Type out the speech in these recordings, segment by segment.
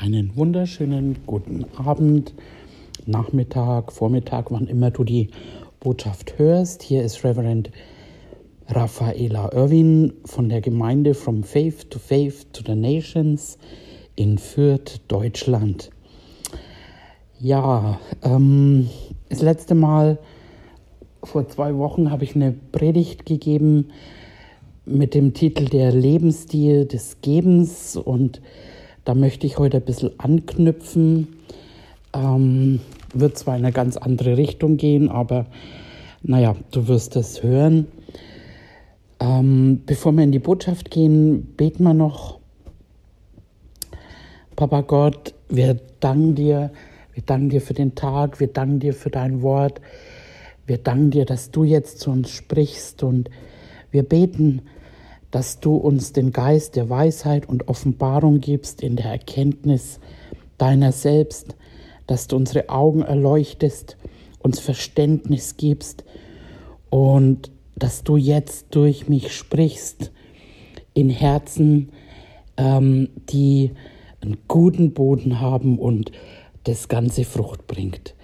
Einen wunderschönen guten Abend, Nachmittag, Vormittag, wann immer du die Botschaft hörst. Hier ist Reverend Raffaela Irwin von der Gemeinde From Faith to Faith to the Nations in Fürth, Deutschland. Ja, ähm, das letzte Mal vor zwei Wochen habe ich eine Predigt gegeben mit dem Titel Der Lebensstil des Gebens und da möchte ich heute ein bisschen anknüpfen. Ähm, wird zwar in eine ganz andere Richtung gehen, aber naja, du wirst es hören. Ähm, bevor wir in die Botschaft gehen, beten wir noch. Papa Gott, wir danken dir, wir danken dir für den Tag, wir danken dir für dein Wort, wir danken dir, dass du jetzt zu uns sprichst und wir beten, dass du uns den Geist der Weisheit und Offenbarung gibst in der Erkenntnis deiner selbst, dass du unsere Augen erleuchtest, uns Verständnis gibst und dass du jetzt durch mich sprichst in Herzen, ähm, die einen guten Boden haben und das ganze Frucht bringt.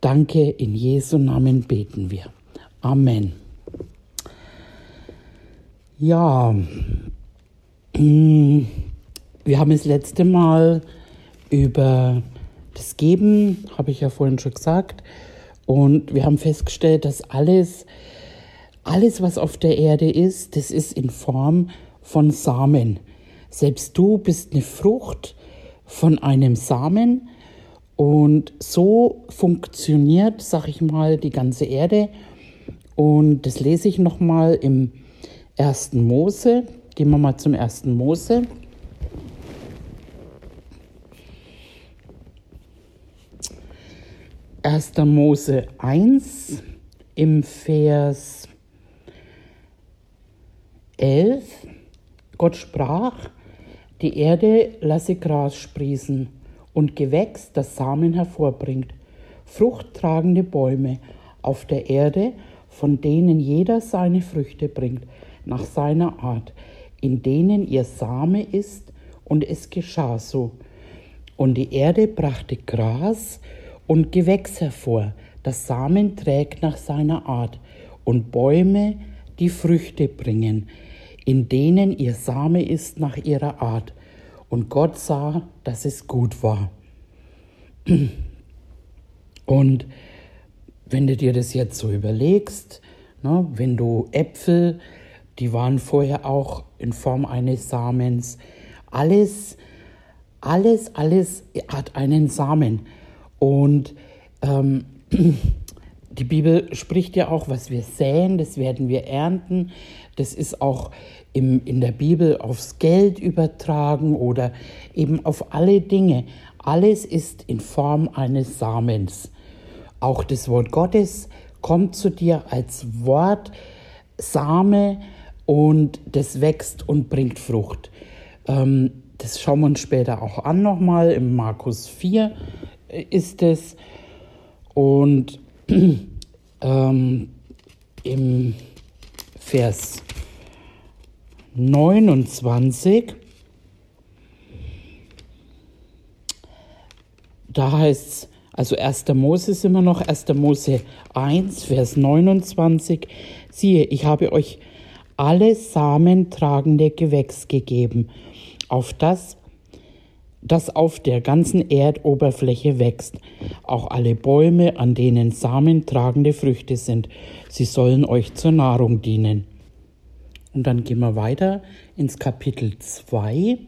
Danke, in Jesu Namen beten wir. Amen. Ja, mm, wir haben das letzte Mal über das Geben, habe ich ja vorhin schon gesagt, und wir haben festgestellt, dass alles, alles, was auf der Erde ist, das ist in Form von Samen. Selbst du bist eine Frucht von einem Samen und so funktioniert, sag ich mal, die ganze Erde. Und das lese ich nochmal im 1. Mose. Gehen wir mal zum 1. Mose. Erster Mose 1 im Vers 11. Gott sprach, die Erde lasse Gras sprießen und Gewächs, das Samen hervorbringt, fruchttragende Bäume auf der Erde, von denen jeder seine Früchte bringt nach seiner Art, in denen ihr Same ist, und es geschah so. Und die Erde brachte Gras und Gewächs hervor, das Samen trägt nach seiner Art, und Bäume, die Früchte bringen, in denen ihr Same ist nach ihrer Art. Und Gott sah, dass es gut war. Und wenn du dir das jetzt so überlegst, ne, wenn du Äpfel die waren vorher auch in Form eines Samens. Alles, alles, alles hat einen Samen. Und ähm, die Bibel spricht ja auch, was wir säen, das werden wir ernten. Das ist auch im, in der Bibel aufs Geld übertragen oder eben auf alle Dinge. Alles ist in Form eines Samens. Auch das Wort Gottes kommt zu dir als Wort, Same, und das wächst und bringt Frucht. Ähm, das schauen wir uns später auch an nochmal. Im Markus 4 äh, ist es. Und ähm, im Vers 29, da heißt es, also 1. Mose ist immer noch 1. Mose 1, Vers 29, siehe, ich habe euch alles samentragende Gewächs gegeben, auf das, das auf der ganzen Erdoberfläche wächst, auch alle Bäume, an denen samentragende Früchte sind, sie sollen euch zur Nahrung dienen. Und dann gehen wir weiter ins Kapitel 2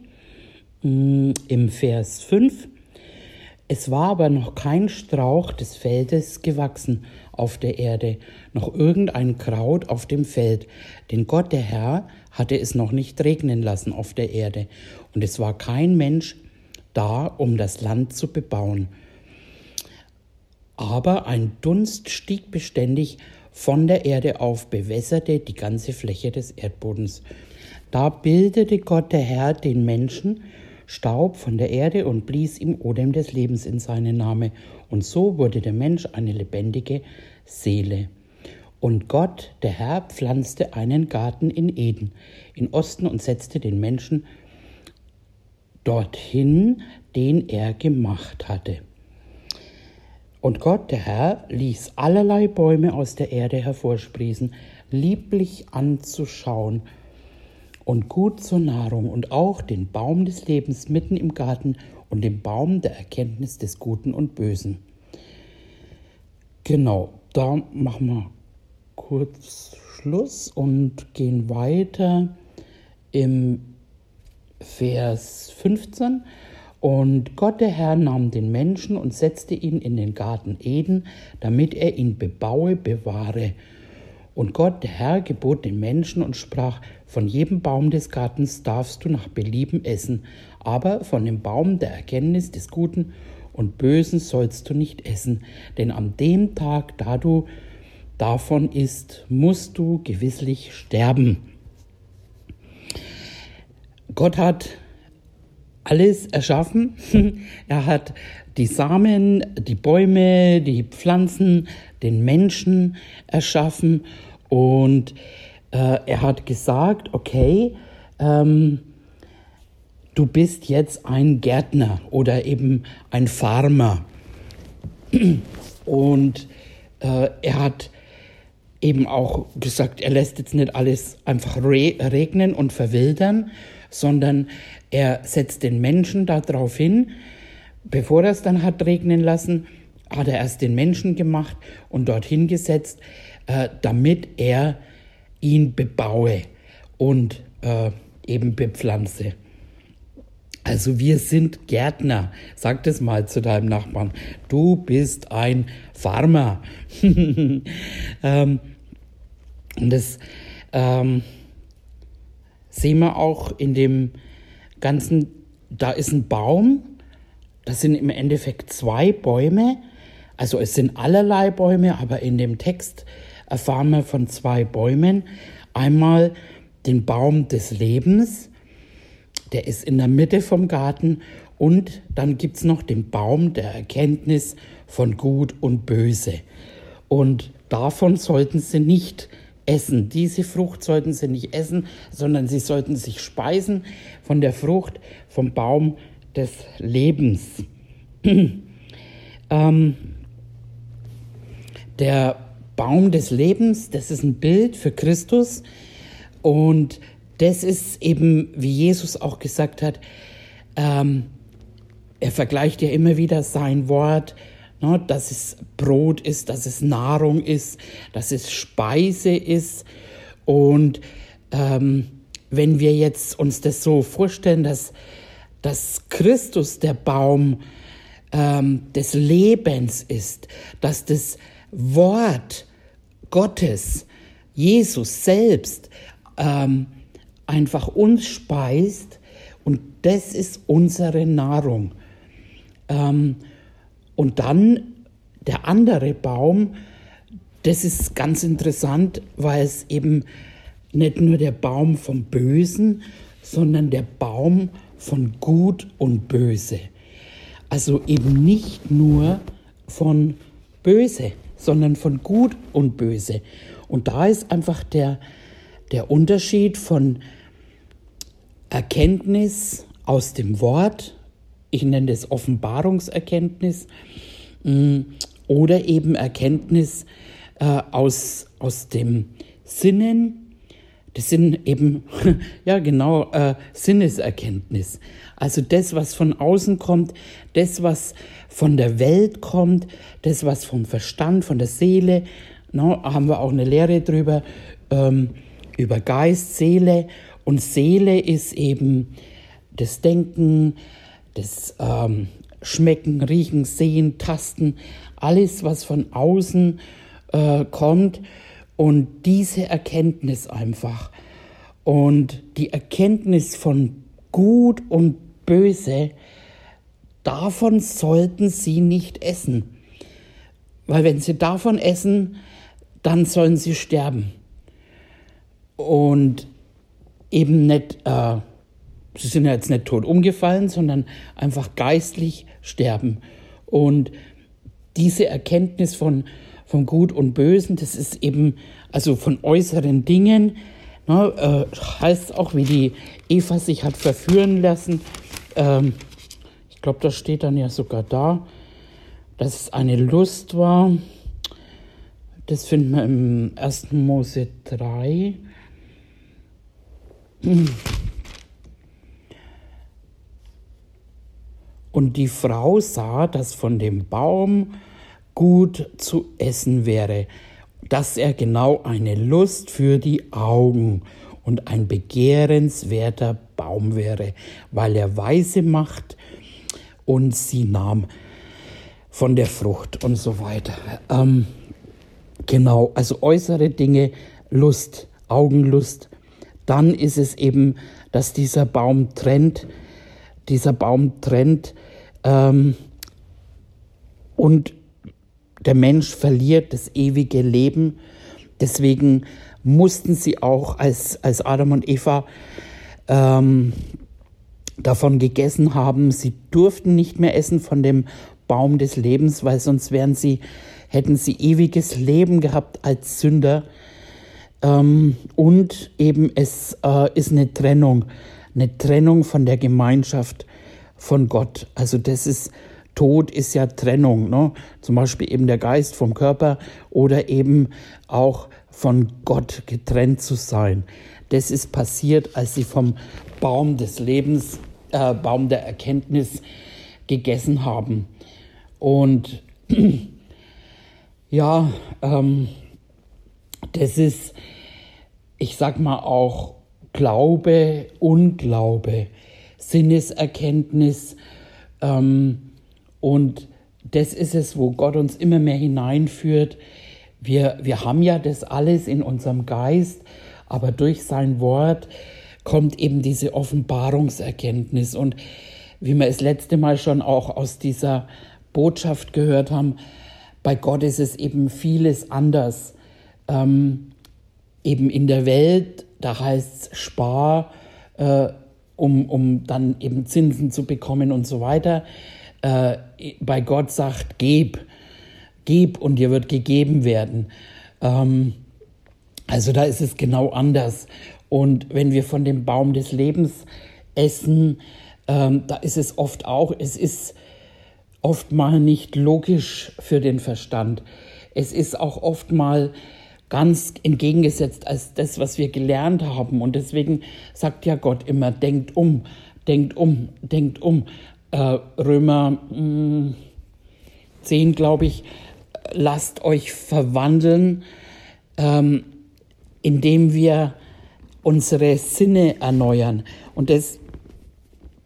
mm, im Vers 5. Es war aber noch kein Strauch des Feldes gewachsen auf der Erde, noch irgendein Kraut auf dem Feld, denn Gott der Herr hatte es noch nicht regnen lassen auf der Erde, und es war kein Mensch da, um das Land zu bebauen. Aber ein Dunst stieg beständig von der Erde auf, bewässerte die ganze Fläche des Erdbodens. Da bildete Gott der Herr den Menschen, Staub von der Erde und blies ihm Odem des Lebens in seinen Name. Und so wurde der Mensch eine lebendige Seele. Und Gott, der Herr, pflanzte einen Garten in Eden, in Osten und setzte den Menschen dorthin, den er gemacht hatte. Und Gott, der Herr, ließ allerlei Bäume aus der Erde hervorsprießen, lieblich anzuschauen und gut zur Nahrung, und auch den Baum des Lebens mitten im Garten und den Baum der Erkenntnis des Guten und Bösen. Genau, da machen wir kurz Schluss und gehen weiter im Vers 15. Und Gott der Herr nahm den Menschen und setzte ihn in den Garten Eden, damit er ihn bebaue, bewahre. Und Gott der Herr gebot den Menschen und sprach, von jedem Baum des Gartens darfst du nach Belieben essen, aber von dem Baum der Erkenntnis des Guten und Bösen sollst du nicht essen, denn an dem Tag, da du davon isst, musst du gewisslich sterben. Gott hat alles erschaffen. er hat die Samen, die Bäume, die Pflanzen, den Menschen erschaffen und äh, er hat gesagt, okay, ähm, du bist jetzt ein Gärtner oder eben ein Farmer. Und äh, er hat eben auch gesagt, er lässt jetzt nicht alles einfach re regnen und verwildern, sondern er setzt den Menschen darauf hin, bevor er es dann hat regnen lassen, hat er erst den Menschen gemacht und dorthin gesetzt, äh, damit er ihn bebaue und äh, eben bepflanze. Also wir sind Gärtner. Sag das mal zu deinem Nachbarn. Du bist ein Farmer. ähm, und das ähm, sehen wir auch in dem ganzen, da ist ein Baum, das sind im Endeffekt zwei Bäume. Also es sind allerlei Bäume, aber in dem Text erfahren wir von zwei Bäumen. Einmal den Baum des Lebens, der ist in der Mitte vom Garten. Und dann gibt es noch den Baum der Erkenntnis von Gut und Böse. Und davon sollten sie nicht essen. Diese Frucht sollten sie nicht essen, sondern sie sollten sich speisen von der Frucht vom Baum des Lebens. ähm, der Baum des Lebens, das ist ein Bild für Christus und das ist eben, wie Jesus auch gesagt hat, ähm, er vergleicht ja immer wieder sein Wort, ne, dass es Brot ist, dass es Nahrung ist, dass es Speise ist. Und ähm, wenn wir jetzt uns das so vorstellen, dass, dass Christus der Baum ähm, des Lebens ist, dass das Wort Gottes, Jesus selbst, ähm, einfach uns speist und das ist unsere Nahrung. Ähm, und dann der andere Baum, das ist ganz interessant, weil es eben nicht nur der Baum vom Bösen, sondern der Baum von Gut und Böse. Also eben nicht nur von Böse sondern von Gut und Böse. Und da ist einfach der, der Unterschied von Erkenntnis aus dem Wort, ich nenne das Offenbarungserkenntnis, mm, oder eben Erkenntnis äh, aus, aus dem Sinnen, das sind eben, ja genau, äh, Sinneserkenntnis. Also das, was von außen kommt, das, was von der Welt kommt, das, was vom Verstand, von der Seele, no, haben wir auch eine Lehre drüber, ähm, über Geist, Seele. Und Seele ist eben das Denken, das ähm, Schmecken, Riechen, Sehen, Tasten, alles, was von außen äh, kommt. Und diese Erkenntnis einfach. Und die Erkenntnis von Gut und Böse, davon sollten sie nicht essen. Weil wenn sie davon essen, dann sollen sie sterben. Und eben nicht, äh, sie sind ja jetzt nicht tot umgefallen, sondern einfach geistlich sterben. Und diese Erkenntnis von, von Gut und Bösen, das ist eben, also von äußeren Dingen, ne, äh, heißt auch, wie die Eva sich hat verführen lassen, ähm, ich glaube, das steht dann ja sogar da, dass es eine Lust war. Das finden wir im 1. Mose 3. Und die Frau sah, dass von dem Baum gut zu essen wäre, dass er genau eine Lust für die Augen und ein begehrenswerter Baum wäre, weil er weise macht und sie nahm von der Frucht und so weiter. Ähm, genau, also äußere Dinge, Lust, Augenlust. Dann ist es eben, dass dieser Baum trennt, dieser Baum trennt ähm, und der Mensch verliert das ewige Leben. Deswegen mussten sie auch als, als Adam und Eva ähm, davon gegessen haben, sie durften nicht mehr essen von dem Baum des Lebens, weil sonst wären sie, hätten sie ewiges Leben gehabt als Sünder. Ähm, und eben es äh, ist eine Trennung, eine Trennung von der Gemeinschaft von Gott. Also das ist Tod ist ja Trennung, ne? zum Beispiel eben der Geist vom Körper oder eben auch von Gott getrennt zu sein. Das ist passiert, als sie vom Baum des Lebens, äh, Baum der Erkenntnis gegessen haben. Und ja, ähm, das ist, ich sag mal auch Glaube, Unglaube, Sinneserkenntnis, ähm, und das ist es, wo Gott uns immer mehr hineinführt. Wir, wir haben ja das alles in unserem Geist, aber durch sein Wort kommt eben diese Offenbarungserkenntnis. Und wie wir es letzte Mal schon auch aus dieser Botschaft gehört haben, bei Gott ist es eben vieles anders. Ähm, eben in der Welt, da heißt es Spar, äh, um, um dann eben Zinsen zu bekommen und so weiter äh, bei Gott sagt, gib, gib und dir wird gegeben werden. Ähm, also da ist es genau anders. Und wenn wir von dem Baum des Lebens essen, ähm, da ist es oft auch, es ist oft mal nicht logisch für den Verstand. Es ist auch oft mal ganz entgegengesetzt als das, was wir gelernt haben. Und deswegen sagt ja Gott immer, denkt um, denkt um, denkt um äh, Römer mh, hm, 10, glaube ich, lasst euch verwandeln, ähm, indem wir unsere Sinne erneuern. Und das,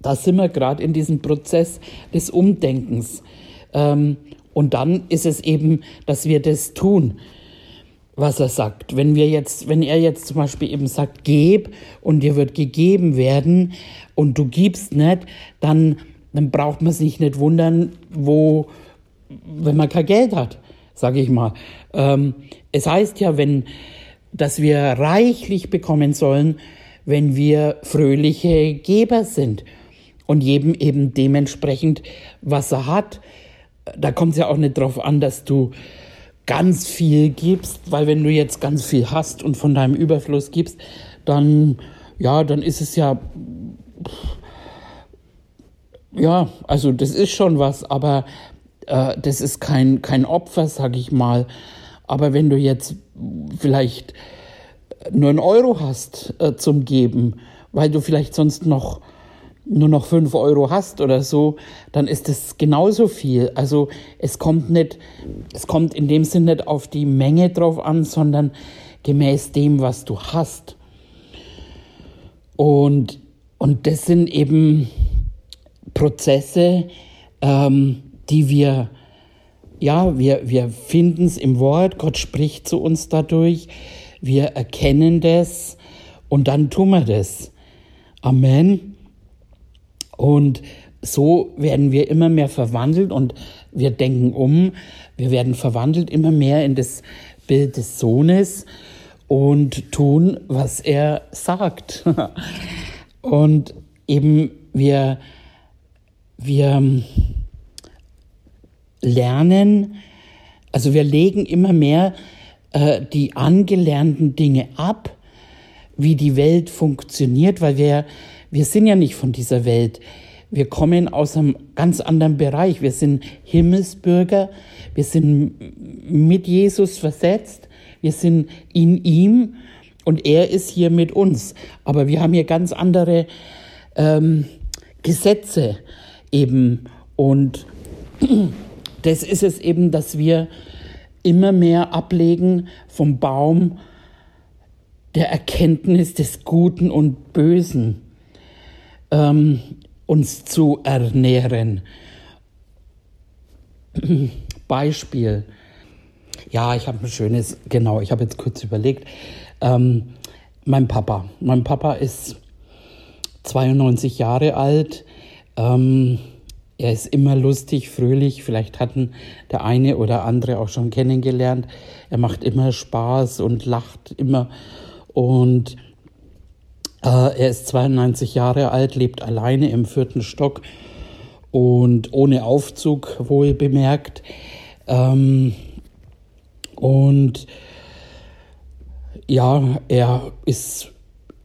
da sind wir gerade in diesem Prozess des Umdenkens. Ähm, und dann ist es eben, dass wir das tun, was er sagt. Wenn wir jetzt, wenn er jetzt zum Beispiel eben sagt, geb und dir wird gegeben werden und du gibst nicht, dann dann braucht man sich nicht wundern, wo, wenn man kein Geld hat, sage ich mal. Ähm, es heißt ja, wenn, dass wir reichlich bekommen sollen, wenn wir fröhliche Geber sind und jedem eben dementsprechend, was er hat. Da kommt es ja auch nicht darauf an, dass du ganz viel gibst, weil wenn du jetzt ganz viel hast und von deinem Überfluss gibst, dann ja, dann ist es ja ja, also das ist schon was, aber äh, das ist kein, kein Opfer, sag ich mal. Aber wenn du jetzt vielleicht nur einen Euro hast äh, zum Geben, weil du vielleicht sonst noch nur noch fünf Euro hast oder so, dann ist es genauso viel. Also es kommt nicht, es kommt in dem Sinne nicht auf die Menge drauf an, sondern gemäß dem, was du hast. Und, und das sind eben Prozesse, ähm, die wir, ja, wir, wir finden es im Wort, Gott spricht zu uns dadurch, wir erkennen das und dann tun wir das. Amen. Und so werden wir immer mehr verwandelt und wir denken um, wir werden verwandelt immer mehr in das Bild des Sohnes und tun, was er sagt. und eben wir wir ähm, lernen, also wir legen immer mehr äh, die angelernten Dinge ab, wie die Welt funktioniert, weil wir, wir sind ja nicht von dieser Welt. wir kommen aus einem ganz anderen Bereich. Wir sind Himmelsbürger, wir sind mit Jesus versetzt, wir sind in ihm und er ist hier mit uns. Aber wir haben hier ganz andere ähm, Gesetze eben. Und das ist es eben, dass wir immer mehr ablegen vom Baum der Erkenntnis des Guten und Bösen, ähm, uns zu ernähren. Beispiel. Ja, ich habe ein schönes, genau, ich habe jetzt kurz überlegt. Ähm, mein Papa. Mein Papa ist 92 Jahre alt. Ähm, er ist immer lustig, fröhlich. Vielleicht hatten der eine oder andere auch schon kennengelernt. Er macht immer Spaß und lacht immer. Und äh, er ist 92 Jahre alt, lebt alleine im vierten Stock und ohne Aufzug, wohl bemerkt. Ähm, und ja, er ist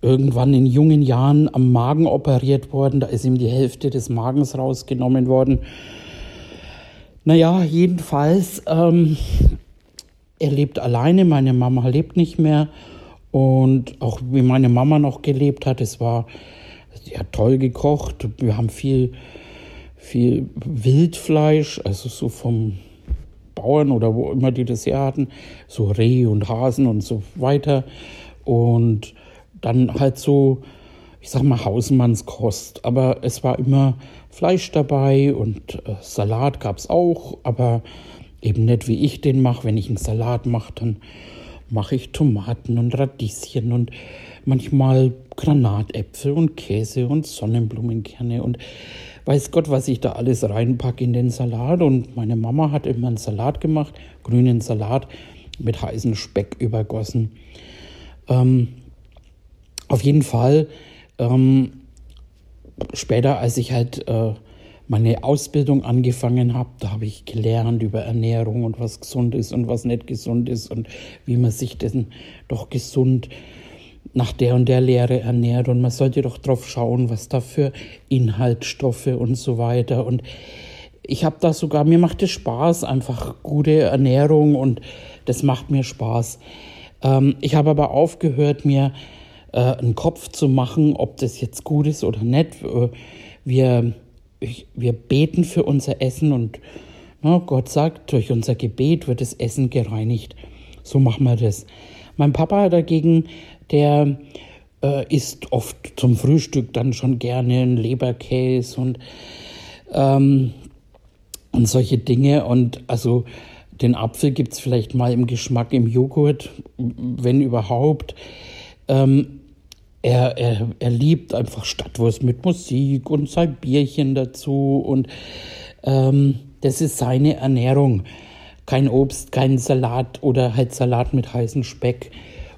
irgendwann in jungen Jahren am Magen operiert worden. Da ist ihm die Hälfte des Magens rausgenommen worden. Naja, jedenfalls, ähm, er lebt alleine, meine Mama lebt nicht mehr. Und auch wie meine Mama noch gelebt hat, es war, sie hat toll gekocht. Wir haben viel, viel Wildfleisch, also so vom Bauern oder wo immer die das her hatten, so Reh und Hasen und so weiter. Und dann halt so, ich sag mal, Hausmannskost. Aber es war immer Fleisch dabei und äh, Salat gab es auch, aber eben nicht wie ich den mache. Wenn ich einen Salat mache, dann mache ich Tomaten und Radieschen und manchmal Granatäpfel und Käse und Sonnenblumenkerne und weiß Gott, was ich da alles reinpacke in den Salat. Und meine Mama hat immer einen Salat gemacht, grünen Salat mit heißem Speck übergossen. Ähm, auf jeden Fall, ähm, später, als ich halt äh, meine Ausbildung angefangen habe, da habe ich gelernt über Ernährung und was gesund ist und was nicht gesund ist und wie man sich denn doch gesund nach der und der Lehre ernährt und man sollte doch drauf schauen, was da für Inhaltsstoffe und so weiter und ich habe da sogar, mir macht es Spaß, einfach gute Ernährung und das macht mir Spaß. Ähm, ich habe aber aufgehört, mir äh, einen Kopf zu machen, ob das jetzt gut ist oder nicht. Äh, wir, wir beten für unser Essen und na, Gott sagt, durch unser Gebet wird das Essen gereinigt. So machen wir das. Mein Papa dagegen, der äh, isst oft zum Frühstück dann schon gerne einen Leberkäse und, ähm, und solche Dinge. Und also den Apfel gibt es vielleicht mal im Geschmack im Joghurt, wenn überhaupt. Ähm, er, er, er liebt einfach Stadtwurst mit Musik und sein Bierchen dazu und ähm, das ist seine Ernährung. Kein Obst, kein Salat oder halt Salat mit heißem Speck.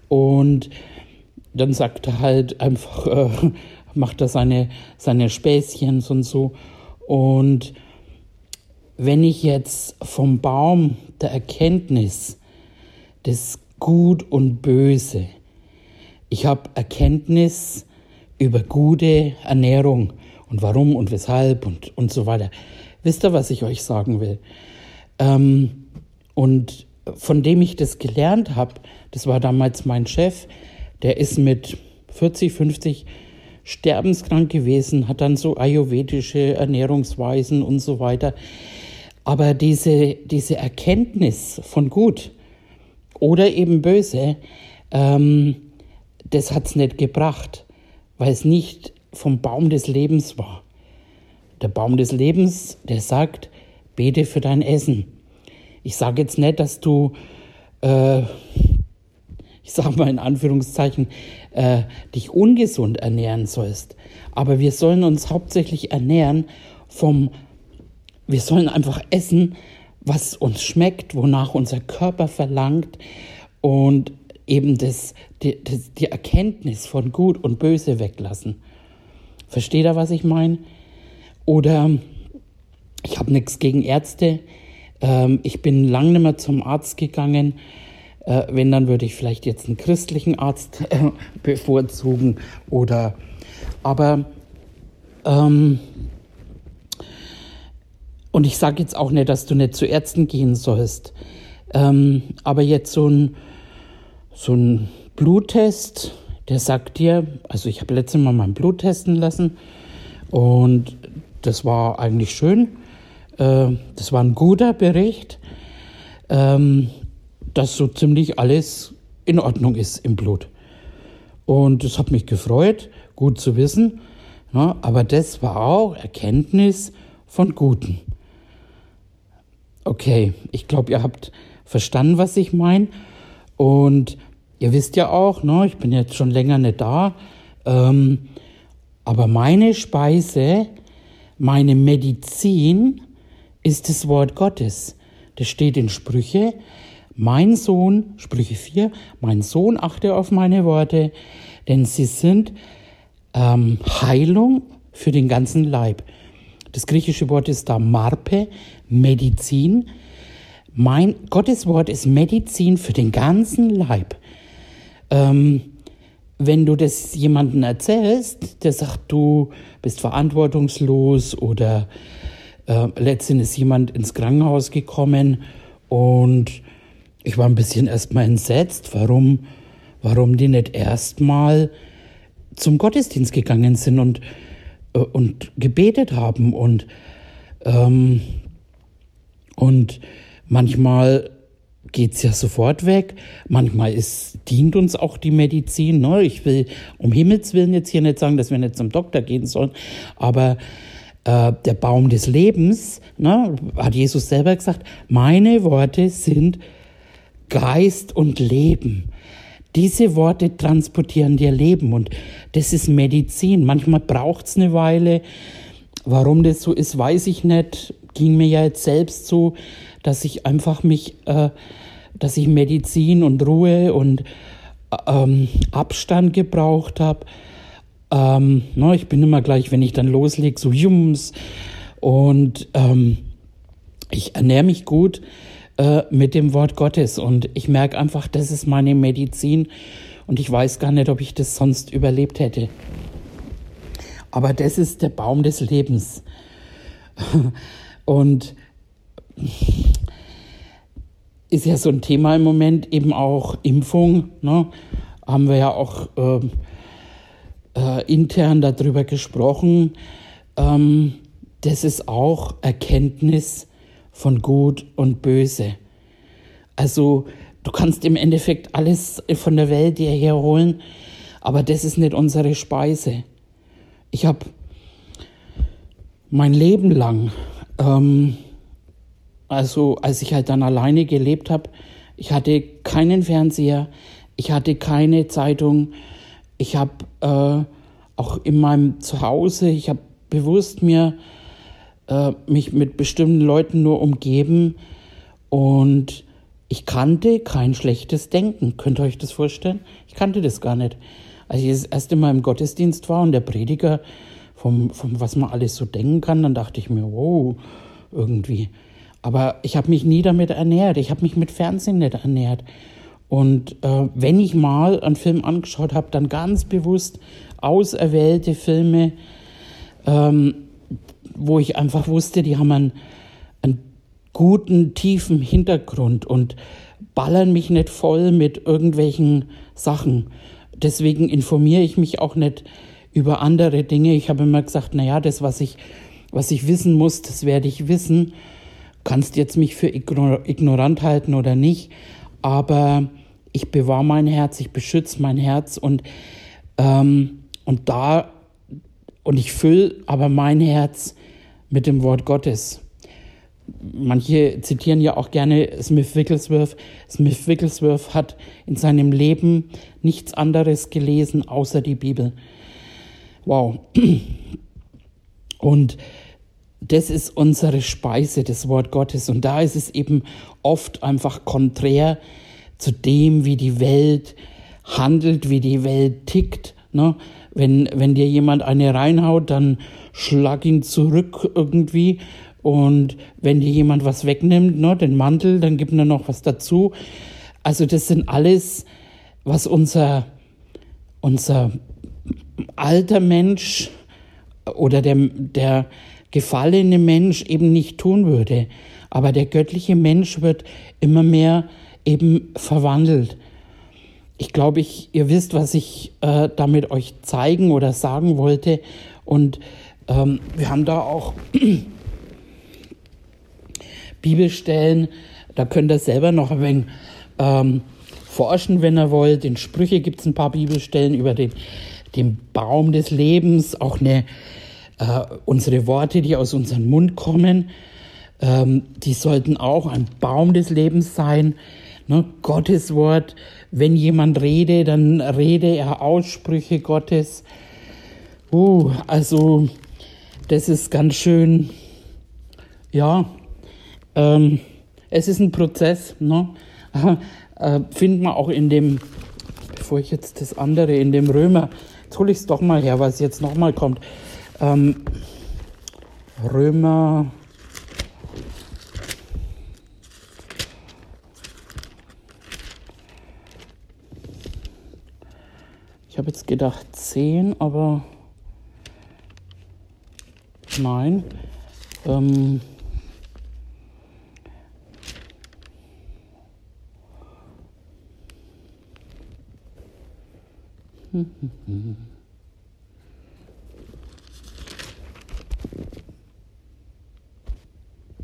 Und dann sagt er halt einfach, äh, macht er seine, seine Späßchen und so. Und wenn ich jetzt vom Baum der Erkenntnis des Gut und Böse ich habe Erkenntnis über gute Ernährung und warum und weshalb und, und so weiter. Wisst ihr, was ich euch sagen will? Ähm, und von dem ich das gelernt habe, das war damals mein Chef, der ist mit 40, 50 sterbenskrank gewesen, hat dann so ayurvedische Ernährungsweisen und so weiter. Aber diese, diese Erkenntnis von gut oder eben böse, ähm, das hat es nicht gebracht, weil es nicht vom Baum des Lebens war. Der Baum des Lebens, der sagt, bete für dein Essen. Ich sage jetzt nicht, dass du, äh, ich sage mal in Anführungszeichen, äh, dich ungesund ernähren sollst. Aber wir sollen uns hauptsächlich ernähren vom, wir sollen einfach essen, was uns schmeckt, wonach unser Körper verlangt und eben das, die, das, die Erkenntnis von Gut und Böse weglassen. Versteht ihr, was ich meine? Oder ich habe nichts gegen Ärzte. Ähm, ich bin lang nicht mehr zum Arzt gegangen. Äh, wenn, dann würde ich vielleicht jetzt einen christlichen Arzt äh, bevorzugen. Oder, aber ähm, und ich sage jetzt auch nicht, dass du nicht zu Ärzten gehen sollst. Ähm, aber jetzt so ein, so ein Bluttest, der sagt dir, also ich habe letztes Mal mein Blut testen lassen und das war eigentlich schön. Äh, das war ein guter Bericht, ähm, dass so ziemlich alles in Ordnung ist im Blut. Und das hat mich gefreut, gut zu wissen. Ja, aber das war auch Erkenntnis von Guten. Okay, ich glaube, ihr habt verstanden, was ich meine. Und ihr wisst ja auch, ne, ich bin jetzt schon länger nicht da, ähm, aber meine Speise, meine Medizin ist das Wort Gottes. Das steht in Sprüche. Mein Sohn, Sprüche 4, mein Sohn achte auf meine Worte, denn sie sind ähm, Heilung für den ganzen Leib. Das griechische Wort ist da Marpe, Medizin. Mein Gottes Wort ist Medizin für den ganzen Leib. Ähm, wenn du das jemandem erzählst, der sagt, du bist verantwortungslos oder äh, letztens ist jemand ins Krankenhaus gekommen und ich war ein bisschen erstmal entsetzt, warum, warum die nicht erstmal zum Gottesdienst gegangen sind und, äh, und gebetet haben und, ähm, und manchmal geht es ja sofort weg. Manchmal ist, dient uns auch die Medizin. Ne? Ich will um Himmels Willen jetzt hier nicht sagen, dass wir nicht zum Doktor gehen sollen, aber äh, der Baum des Lebens, ne, hat Jesus selber gesagt, meine Worte sind Geist und Leben. Diese Worte transportieren dir Leben und das ist Medizin. Manchmal braucht es eine Weile. Warum das so ist, weiß ich nicht. Ging mir ja jetzt selbst so, dass ich einfach mich, äh, dass ich Medizin und Ruhe und ähm, Abstand gebraucht habe. Ähm, ne, ich bin immer gleich, wenn ich dann loslege, so jums. Und ähm, ich ernähre mich gut äh, mit dem Wort Gottes. Und ich merke einfach, das ist meine Medizin. Und ich weiß gar nicht, ob ich das sonst überlebt hätte. Aber das ist der Baum des Lebens. Und ist ja so ein Thema im Moment, eben auch Impfung. Ne? Haben wir ja auch äh, äh, intern darüber gesprochen. Ähm, das ist auch Erkenntnis von Gut und Böse. Also du kannst im Endeffekt alles von der Welt dir herholen, aber das ist nicht unsere Speise. Ich habe mein Leben lang, ähm, also als ich halt dann alleine gelebt habe, ich hatte keinen Fernseher, ich hatte keine Zeitung, ich habe äh, auch in meinem Zuhause, ich habe bewusst mir äh, mich mit bestimmten Leuten nur umgeben und ich kannte kein schlechtes Denken. Könnt ihr euch das vorstellen? Ich kannte das gar nicht. Als ich das erste Mal im Gottesdienst war und der Prediger vom, vom was man alles so denken kann, dann dachte ich mir, wow, irgendwie. Aber ich habe mich nie damit ernährt. Ich habe mich mit Fernsehen nicht ernährt. Und äh, wenn ich mal einen Film angeschaut habe, dann ganz bewusst auserwählte Filme, ähm, wo ich einfach wusste, die haben einen, einen guten, tiefen Hintergrund und ballern mich nicht voll mit irgendwelchen Sachen. Deswegen informiere ich mich auch nicht über andere Dinge. Ich habe immer gesagt, naja, das, was ich, was ich wissen muss, das werde ich wissen. Kannst jetzt mich für ignorant halten oder nicht, aber ich bewahre mein Herz, ich beschütze mein Herz und, ähm, und da, und ich fülle aber mein Herz mit dem Wort Gottes. Manche zitieren ja auch gerne Smith Wigglesworth. Smith Wigglesworth hat in seinem Leben nichts anderes gelesen außer die Bibel. Wow. Und das ist unsere Speise, das Wort Gottes. Und da ist es eben oft einfach konträr zu dem, wie die Welt handelt, wie die Welt tickt. Ne? Wenn, wenn dir jemand eine reinhaut, dann schlag ihn zurück irgendwie. Und wenn dir jemand was wegnimmt, ne, den Mantel, dann gib mir noch was dazu. Also das sind alles, was unser, unser alter Mensch oder der, der, gefallene Mensch eben nicht tun würde. Aber der göttliche Mensch wird immer mehr eben verwandelt. Ich glaube, ich, ihr wisst, was ich äh, damit euch zeigen oder sagen wollte. Und ähm, wir haben da auch Bibelstellen, da könnt ihr selber noch ein wenig ähm, forschen, wenn ihr wollt. In Sprüche gibt es ein paar Bibelstellen über den, den Baum des Lebens, auch eine, äh, unsere Worte, die aus unserem Mund kommen, ähm, die sollten auch ein Baum des Lebens sein. Ne? Gottes Wort, wenn jemand rede, dann rede er Aussprüche Gottes. Uh, also das ist ganz schön, ja, ähm, es ist ein Prozess. Ne? äh, finden wir auch in dem, bevor ich jetzt das andere, in dem Römer, jetzt hole ich es doch mal her, was jetzt nochmal kommt. Ähm, Römer. Ich habe jetzt gedacht 10, aber nein. Ähm,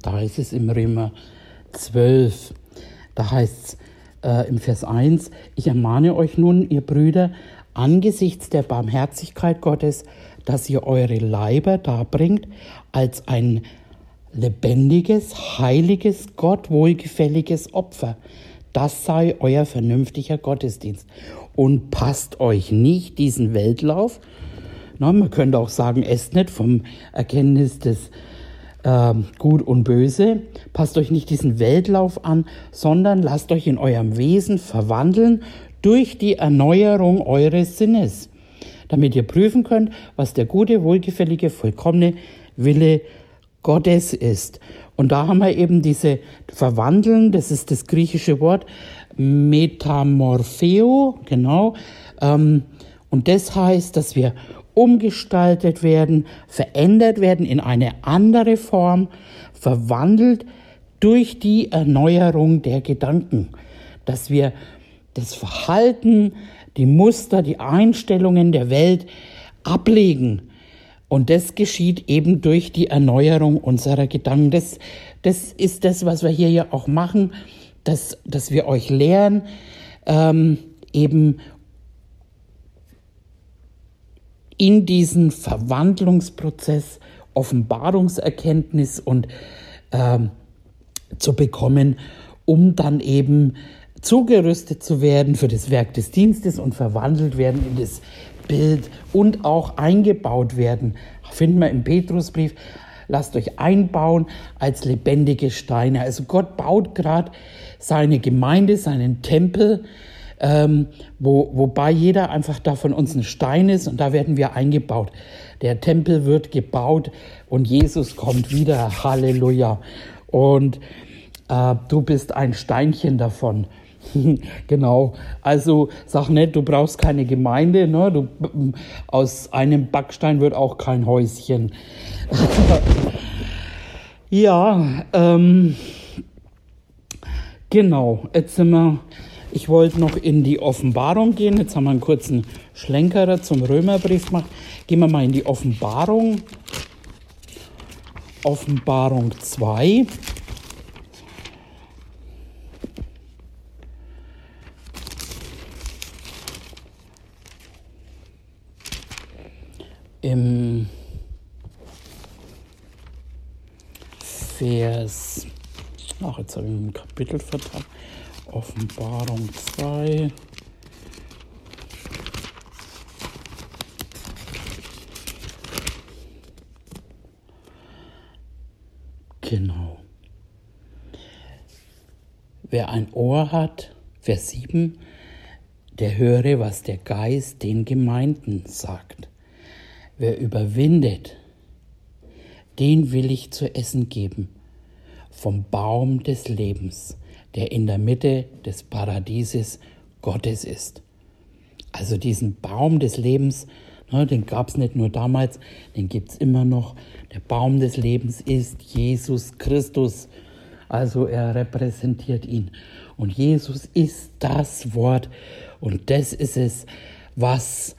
Da heißt es im Römer 12, da heißt es äh, im Vers 1, ich ermahne euch nun, ihr Brüder, angesichts der Barmherzigkeit Gottes, dass ihr eure Leiber darbringt als ein lebendiges, heiliges, Gott wohlgefälliges Opfer. Das sei euer vernünftiger Gottesdienst und passt euch nicht diesen Weltlauf. Na, man könnte auch sagen, esst nicht vom Erkenntnis des äh, Gut und Böse. Passt euch nicht diesen Weltlauf an, sondern lasst euch in eurem Wesen verwandeln durch die Erneuerung eures Sinnes, damit ihr prüfen könnt, was der gute, wohlgefällige, vollkommene Wille Gottes ist. Und da haben wir eben diese Verwandeln, das ist das griechische Wort, Metamorpheo, genau. Ähm, und das heißt, dass wir umgestaltet werden, verändert werden in eine andere Form, verwandelt durch die Erneuerung der Gedanken, dass wir das Verhalten, die Muster, die Einstellungen der Welt ablegen. Und das geschieht eben durch die Erneuerung unserer Gedanken. Das, das ist das, was wir hier ja auch machen dass, dass wir euch lehren, ähm, eben in diesen Verwandlungsprozess Offenbarungserkenntnis und ähm, zu bekommen, um dann eben zugerüstet zu werden für das Werk des Dienstes und verwandelt werden in das Bild und auch eingebaut werden. Finden wir im Petrusbrief, lasst euch einbauen als lebendige Steine. Also Gott baut gerade seine Gemeinde, seinen Tempel, ähm, wo, wobei jeder einfach da von uns ein Stein ist und da werden wir eingebaut. Der Tempel wird gebaut und Jesus kommt wieder. Halleluja. Und äh, du bist ein Steinchen davon. genau. Also sag nicht, du brauchst keine Gemeinde. Ne? Du, aus einem Backstein wird auch kein Häuschen. ja, ähm, genau. Jetzt sind wir. Ich wollte noch in die Offenbarung gehen. Jetzt haben wir einen kurzen Schlenkerer zum Römerbrief gemacht. Gehen wir mal in die Offenbarung. Offenbarung 2. im Vers, ach, jetzt habe ich ein Kapitel vertan, Offenbarung 2. Genau. Wer ein Ohr hat, Vers 7, der höre, was der Geist den Gemeinden sagt. Wer überwindet, den will ich zu essen geben, vom Baum des Lebens, der in der Mitte des Paradieses Gottes ist. Also diesen Baum des Lebens, Ne, den gab es nicht nur damals, den gibt es immer noch. Der Baum des Lebens ist Jesus Christus. Also er repräsentiert ihn. Und Jesus ist das Wort. Und das ist es, was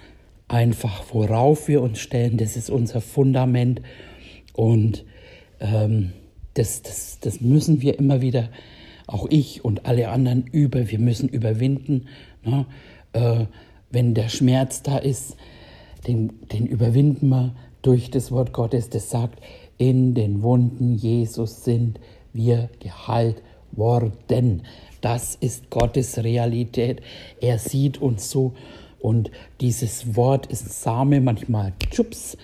einfach, worauf wir uns stellen. Das ist unser Fundament. Und ähm, das, das, das müssen wir immer wieder, auch ich und alle anderen, über. Wir müssen überwinden. Ne? Äh, wenn der Schmerz da ist, den, den überwinden wir durch das Wort Gottes, das sagt, in den Wunden Jesus sind wir geheilt worden. Das ist Gottes Realität. Er sieht uns so. Und dieses Wort ist Same, manchmal tschups,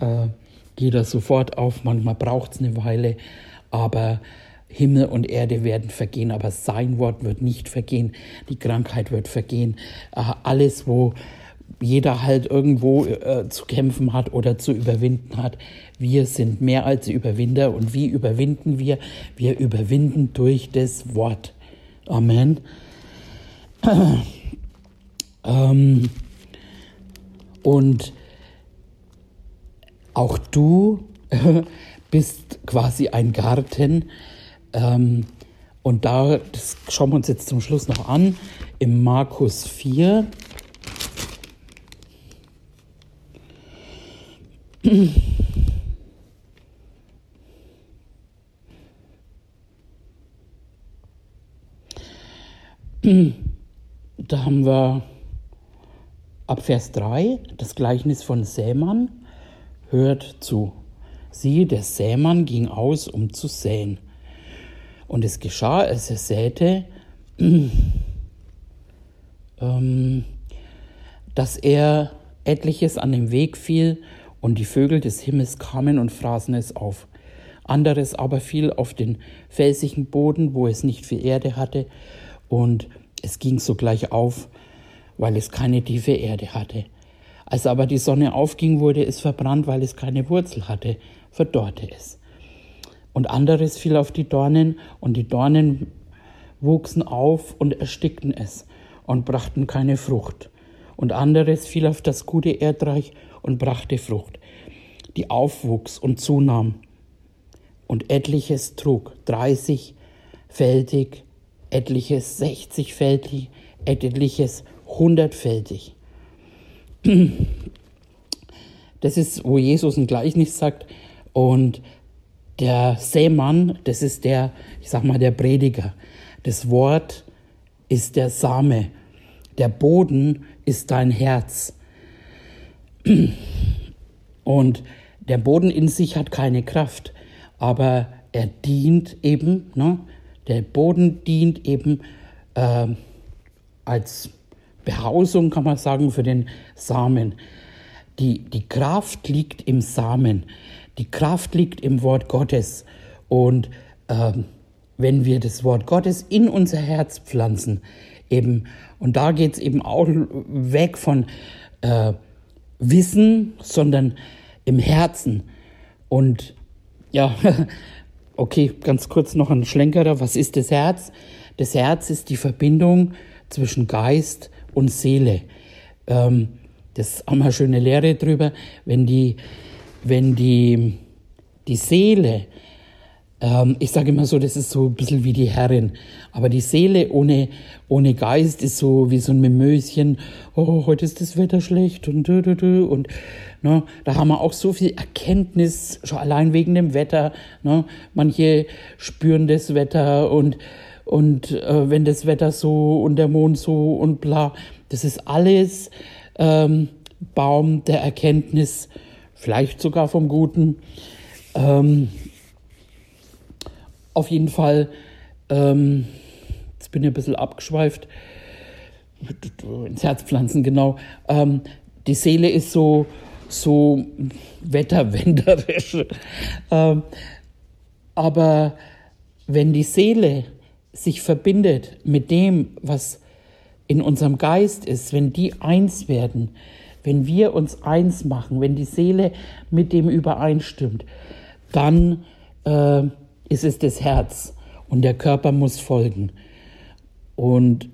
äh, geht er sofort auf, manchmal braucht es eine Weile, aber Himmel und Erde werden vergehen, aber sein Wort wird nicht vergehen, die Krankheit wird vergehen, äh, alles, wo jeder halt irgendwo äh, zu kämpfen hat oder zu überwinden hat. Wir sind mehr als Überwinder und wie überwinden wir? Wir überwinden durch das Wort. Amen. ähm, und auch du bist quasi ein Garten. Ähm, und da, das schauen wir uns jetzt zum Schluss noch an, im Markus 4. Da haben wir ab Vers 3 das Gleichnis von Sämann. Hört zu. Siehe, der Sämann ging aus, um zu säen. Und es geschah, als er säte, ähm, dass er etliches an dem Weg fiel und die Vögel des Himmels kamen und fraßen es auf. Anderes aber fiel auf den felsigen Boden, wo es nicht viel Erde hatte, und es ging sogleich auf, weil es keine tiefe Erde hatte. Als aber die Sonne aufging, wurde es verbrannt, weil es keine Wurzel hatte, verdorrte es. Und anderes fiel auf die Dornen, und die Dornen wuchsen auf und erstickten es und brachten keine Frucht. Und anderes fiel auf das gute Erdreich und brachte Frucht, die aufwuchs und zunahm. Und etliches trug, dreißigfältig, etliches sechzigfältig, etliches hundertfältig. Das ist, wo Jesus ein Gleichnis sagt. Und der Sämann, das ist der, ich sag mal, der Prediger. Das Wort ist der Same. Der Boden ist dein Herz. Und der Boden in sich hat keine Kraft, aber er dient eben, ne? der Boden dient eben äh, als Behausung, kann man sagen, für den Samen. Die, die Kraft liegt im Samen, die Kraft liegt im Wort Gottes. Und äh, wenn wir das Wort Gottes in unser Herz pflanzen, eben, und da geht es eben auch weg von äh, Wissen, sondern im Herzen. Und ja, okay, ganz kurz noch ein Schlenkerer. Was ist das Herz? Das Herz ist die Verbindung zwischen Geist und Seele. Ähm, das haben wir eine schöne Lehre drüber. Wenn die, wenn die, die Seele ähm, ich sage immer so, das ist so ein bisschen wie die Herrin. Aber die Seele ohne, ohne Geist ist so wie so ein Mimöschen. Oh, heute ist das Wetter schlecht und du, du, du. Und ne, da haben wir auch so viel Erkenntnis, schon allein wegen dem Wetter. Ne. Manche spüren das Wetter und, und äh, wenn das Wetter so und der Mond so und bla. Das ist alles ähm, Baum der Erkenntnis, vielleicht sogar vom Guten. Ähm, auf jeden Fall, ähm, jetzt bin ich ein bisschen abgeschweift, ins Herz pflanzen, genau. Ähm, die Seele ist so, so wetterwenderisch. ähm, aber wenn die Seele sich verbindet mit dem, was in unserem Geist ist, wenn die eins werden, wenn wir uns eins machen, wenn die Seele mit dem übereinstimmt, dann äh, ist es das Herz und der Körper muss folgen. Und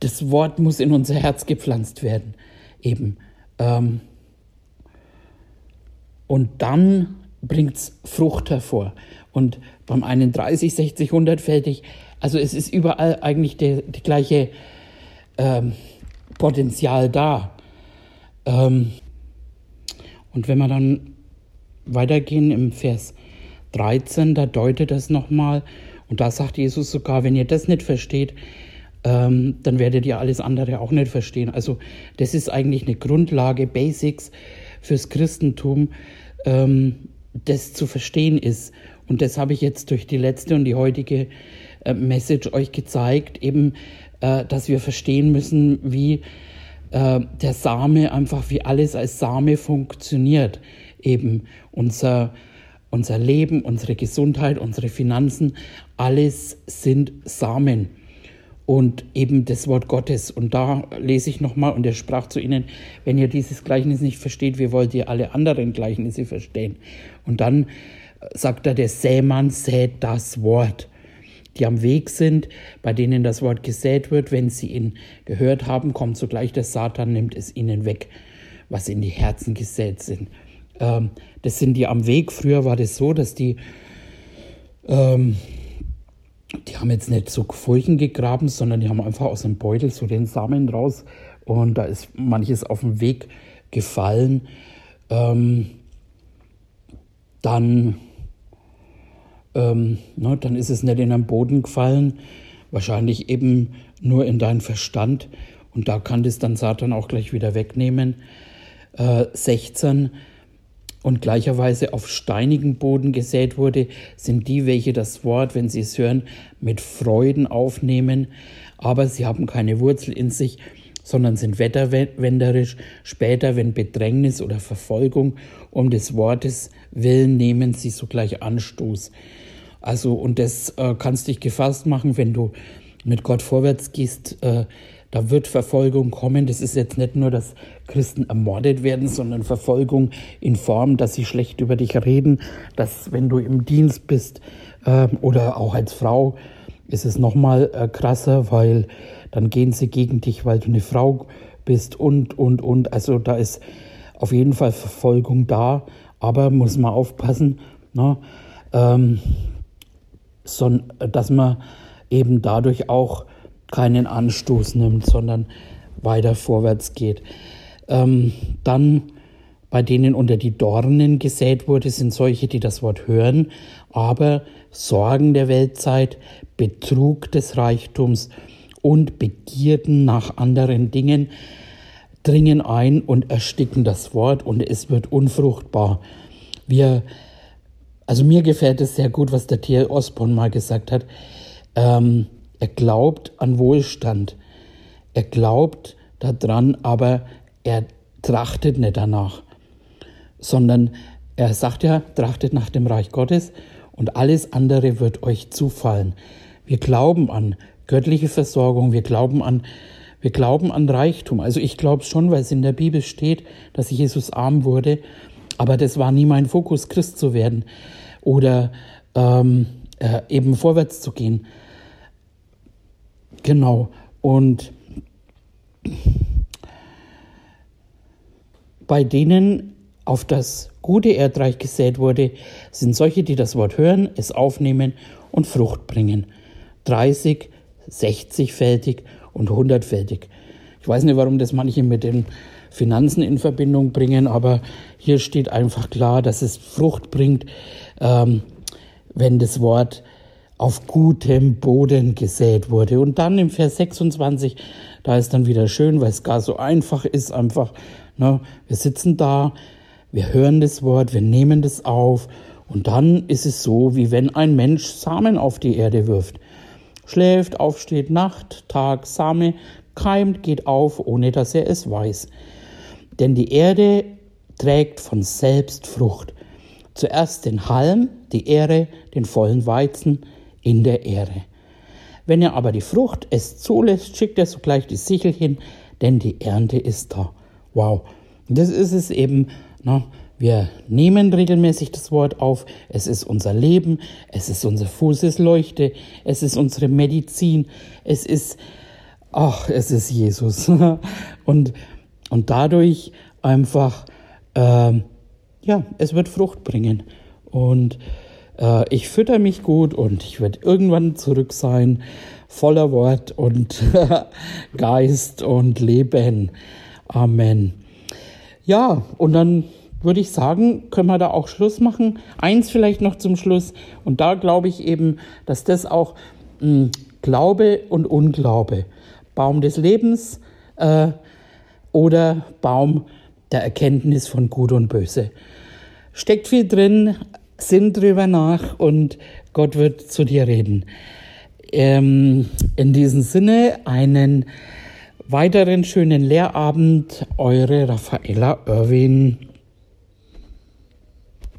das Wort muss in unser Herz gepflanzt werden, eben. Ähm, und dann bringt es Frucht hervor. Und beim einen 30, 60, 100-fältig, also es ist überall eigentlich die, die gleiche ähm, Potenzial da. Ähm, und wenn wir dann weitergehen im Vers 13, da deutet das nochmal. Und da sagt Jesus sogar, wenn ihr das nicht versteht, ähm, dann werdet ihr alles andere auch nicht verstehen. Also das ist eigentlich eine Grundlage, Basics fürs Christentum, ähm, das zu verstehen ist. Und das habe ich jetzt durch die letzte und die heutige äh, Message euch gezeigt, eben, äh, dass wir verstehen müssen, wie äh, der Same einfach, wie alles als Same funktioniert. Eben unser, unser Leben, unsere Gesundheit, unsere Finanzen, alles sind Samen und eben das Wort Gottes. Und da lese ich nochmal, und er sprach zu ihnen, wenn ihr dieses Gleichnis nicht versteht, wie wollt ihr alle anderen Gleichnisse verstehen? Und dann sagt er, der Sämann sät das Wort, die am Weg sind, bei denen das Wort gesät wird. Wenn sie ihn gehört haben, kommt sogleich der Satan, nimmt es ihnen weg, was in die Herzen gesät sind. Ähm, das sind die am Weg. Früher war das so, dass die ähm, die haben jetzt nicht so Furchen gegraben, sondern die haben einfach aus dem Beutel so den Samen raus und da ist manches auf dem Weg gefallen. Ähm, dann, ähm, ne, dann ist es nicht in den Boden gefallen, wahrscheinlich eben nur in deinen Verstand. Und da kann das dann Satan auch gleich wieder wegnehmen. Äh, 16 und gleicherweise auf steinigen Boden gesät wurde, sind die, welche das Wort, wenn sie es hören, mit Freuden aufnehmen, aber sie haben keine Wurzel in sich, sondern sind wetterwenderisch. Später, wenn Bedrängnis oder Verfolgung um des Wortes willen, nehmen sie sogleich Anstoß. Also, und das äh, kannst dich gefasst machen, wenn du mit Gott vorwärts gehst, äh, da wird Verfolgung kommen. Das ist jetzt nicht nur, dass Christen ermordet werden, sondern Verfolgung in Form, dass sie schlecht über dich reden, dass wenn du im Dienst bist äh, oder auch als Frau, ist es nochmal äh, krasser, weil dann gehen sie gegen dich, weil du eine Frau bist und, und, und. Also da ist auf jeden Fall Verfolgung da, aber muss man aufpassen, ne? ähm, so, dass man eben dadurch auch keinen Anstoß nimmt, sondern weiter vorwärts geht. Ähm, dann bei denen unter die Dornen gesät wurde, sind solche, die das Wort hören, aber Sorgen der Weltzeit, Betrug des Reichtums und Begierden nach anderen Dingen dringen ein und ersticken das Wort und es wird unfruchtbar. Wir, also mir gefällt es sehr gut, was der T.L. Osborne mal gesagt hat. Ähm, er glaubt an Wohlstand. Er glaubt daran, aber er trachtet nicht danach, sondern er sagt ja, trachtet nach dem Reich Gottes und alles andere wird euch zufallen. Wir glauben an göttliche Versorgung, wir glauben an, wir glauben an Reichtum. Also ich glaube schon, weil es in der Bibel steht, dass Jesus arm wurde, aber das war nie mein Fokus, Christ zu werden oder ähm, äh, eben vorwärts zu gehen. Genau. Und bei denen auf das gute Erdreich gesät wurde, sind solche, die das Wort hören, es aufnehmen und Frucht bringen. 30, 60-fältig und 100-fältig. Ich weiß nicht, warum das manche mit den Finanzen in Verbindung bringen, aber hier steht einfach klar, dass es Frucht bringt, ähm, wenn das Wort auf gutem Boden gesät wurde. Und dann im Vers 26, da ist dann wieder schön, weil es gar so einfach ist, einfach, ne, wir sitzen da, wir hören das Wort, wir nehmen das auf und dann ist es so, wie wenn ein Mensch Samen auf die Erde wirft. Schläft, aufsteht, Nacht, Tag, Same, keimt, geht auf, ohne dass er es weiß. Denn die Erde trägt von selbst Frucht. Zuerst den Halm, die Ähre, den vollen Weizen, in der Ehre. Wenn er aber die Frucht es zulässt, schickt er sogleich die Sichel hin, denn die Ernte ist da. Wow. Das ist es eben. Ne? Wir nehmen regelmäßig das Wort auf. Es ist unser Leben. Es ist unser Fußesleuchte. Es ist unsere Medizin. Es ist ach, es ist Jesus. und, und dadurch einfach, äh, ja, es wird Frucht bringen. Und äh, ich fütter mich gut und ich werde irgendwann zurück sein, voller Wort und Geist und Leben. Amen. Ja, und dann würde ich sagen, können wir da auch Schluss machen. Eins vielleicht noch zum Schluss. Und da glaube ich eben, dass das auch mh, hm, Glaube und Unglaube, Baum des Lebens äh, oder Baum der Erkenntnis von Gut und Böse. Steckt viel drin, sinn drüber nach und Gott wird zu dir reden. Ähm, in diesem Sinne einen weiteren schönen Lehrabend, eure Raffaella Irwin.